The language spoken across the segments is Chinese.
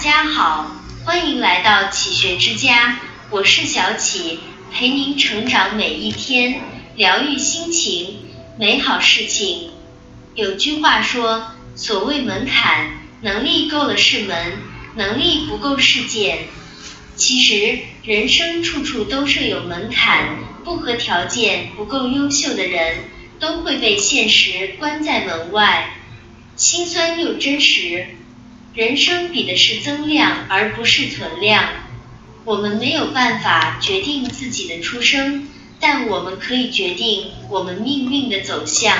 家好，欢迎来到启学之家，我是小启，陪您成长每一天，疗愈心情，美好事情。有句话说，所谓门槛，能力够了是门，能力不够是剑。其实，人生处处都设有门槛，不合条件、不够优秀的人，都会被现实关在门外。心酸又真实，人生比的是增量，而不是存量。我们没有办法决定自己的出生，但我们可以决定我们命运的走向。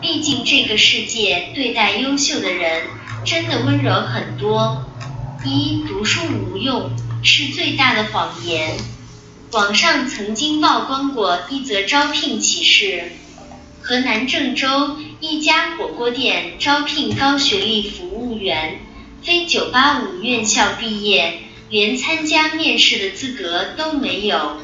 毕竟这个世界对待优秀的人真的温柔很多。一读书无用。是最大的谎言。网上曾经曝光过一则招聘启事：河南郑州一家火锅店招聘高学历服务员，非985院校毕业，连参加面试的资格都没有。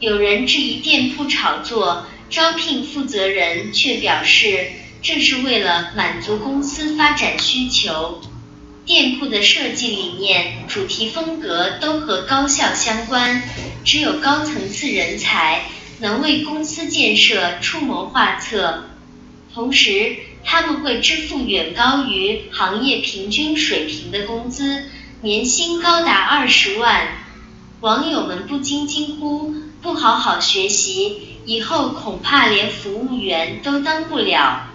有人质疑店铺炒作，招聘负责人却表示，这是为了满足公司发展需求。店铺的设计理念、主题风格都和高校相关，只有高层次人才能为公司建设出谋划策。同时，他们会支付远高于行业平均水平的工资，年薪高达二十万。网友们不禁惊呼：不好好学习，以后恐怕连服务员都当不了。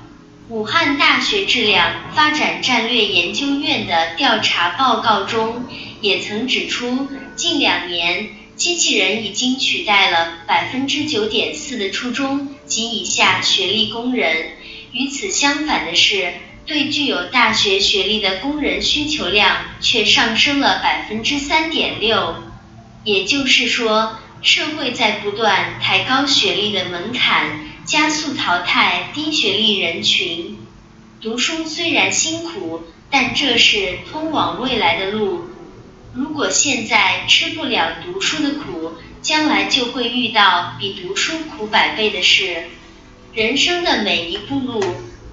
武汉大学质量发展战略研究院的调查报告中，也曾指出，近两年机器人已经取代了百分之九点四的初中及以下学历工人。与此相反的是，对具有大学学历的工人需求量却上升了百分之三点六。也就是说，社会在不断抬高学历的门槛。加速淘汰低学历人群。读书虽然辛苦，但这是通往未来的路。如果现在吃不了读书的苦，将来就会遇到比读书苦百倍的事。人生的每一步路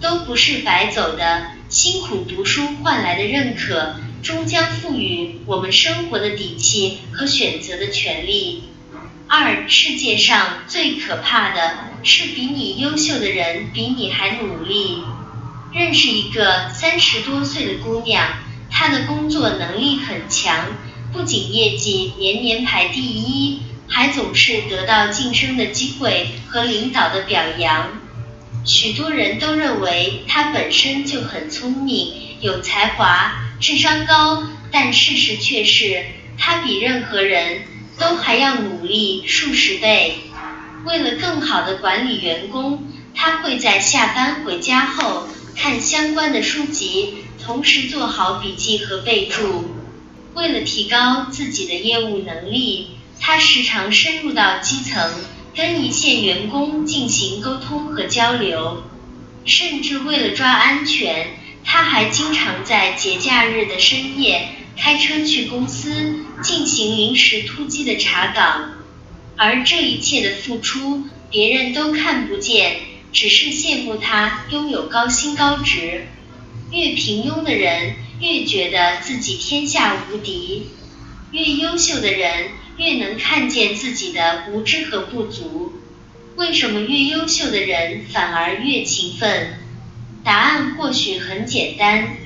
都不是白走的，辛苦读书换来的认可，终将赋予我们生活的底气和选择的权利。二，世界上最可怕的。是比你优秀的人比你还努力。认识一个三十多岁的姑娘，他的工作能力很强，不仅业绩年年排第一，还总是得到晋升的机会和领导的表扬。许多人都认为他本身就很聪明、有才华、智商高，但事实却是他比任何人都还要努力数十倍。为了更好的管理员工，他会在下班回家后看相关的书籍，同时做好笔记和备注。为了提高自己的业务能力，他时常深入到基层，跟一线员工进行沟通和交流。甚至为了抓安全，他还经常在节假日的深夜开车去公司进行临时突击的查岗。而这一切的付出，别人都看不见，只是羡慕他拥有高薪高职。越平庸的人，越觉得自己天下无敌；越优秀的人，越能看见自己的无知和不足。为什么越优秀的人反而越勤奋？答案或许很简单，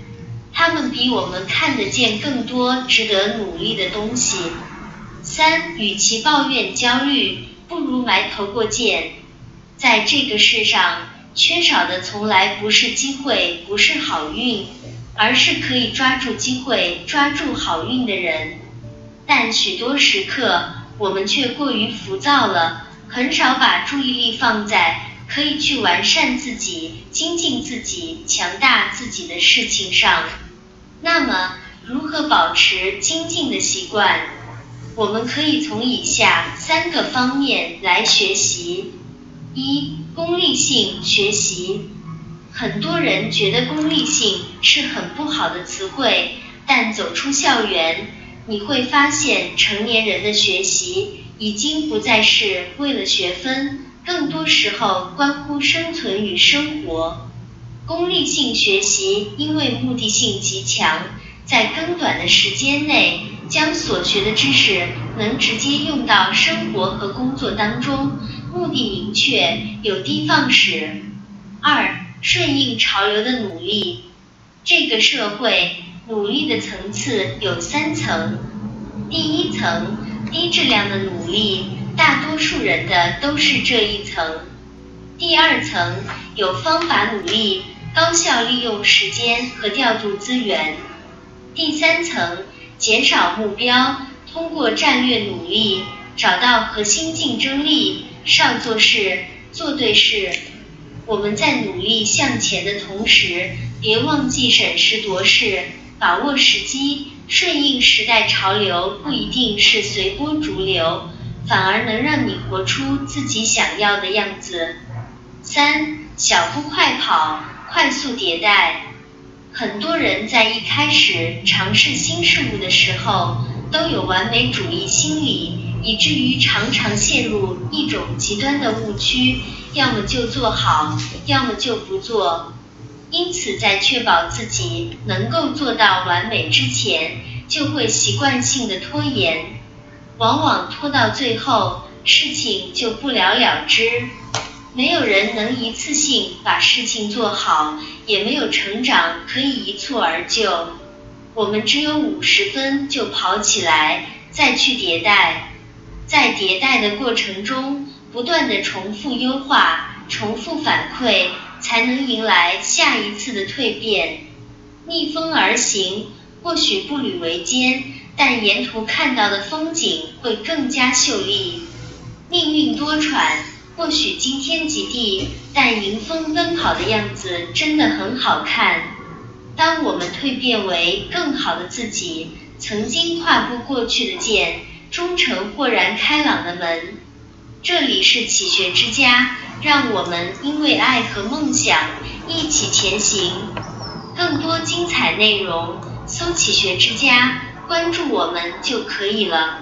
他们比我们看得见更多值得努力的东西。三，与其抱怨焦虑，不如埋头过剑。在这个世上，缺少的从来不是机会，不是好运，而是可以抓住机会、抓住好运的人。但许多时刻，我们却过于浮躁了，很少把注意力放在可以去完善自己、精进自己、强大自己的事情上。那么，如何保持精进的习惯？我们可以从以下三个方面来学习：一、功利性学习。很多人觉得功利性是很不好的词汇，但走出校园，你会发现成年人的学习已经不再是为了学分，更多时候关乎生存与生活。功利性学习因为目的性极强。在更短的时间内将所学的知识能直接用到生活和工作当中，目的明确，有的放矢。二、顺应潮流的努力。这个社会努力的层次有三层，第一层低质量的努力，大多数人的都是这一层；第二层有方法努力，高效利用时间和调度资源；第三层减少目标，通过战略努力找到核心竞争力，少做事，做对事。我们在努力向前的同时，别忘记审时度势，把握时机，顺应时代潮流，不一定是随波逐流，反而能让你活出自己想要的样子。三，小步快跑，快速迭代。很多人在一开始尝试新事物的时候，都有完美主义心理。以至于常常陷入一种极端的误区，要么就做好，要么就不做。因此，在确保自己能够做到完美之前，就会习惯性的拖延，往往拖到最后，事情就不了了之。没有人能一次性把事情做好，也没有成长可以一蹴而就。我们只有五十分就跑起来，再去迭代。在迭代的过程中，不断的重复优化、重复反馈，才能迎来下一次的蜕变。逆风而行，或许步履维艰，但沿途看到的风景会更加秀丽。命运多舛，或许惊天极地，但迎风奔跑的样子真的很好看。当我们蜕变为更好的自己，曾经跨不过去的剑。忠诚豁然开朗的门。这里是启学之家，让我们因为爱和梦想一起前行。更多精彩内容，搜“启学之家”，关注我们就可以了。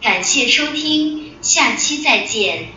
感谢收听，下期再见。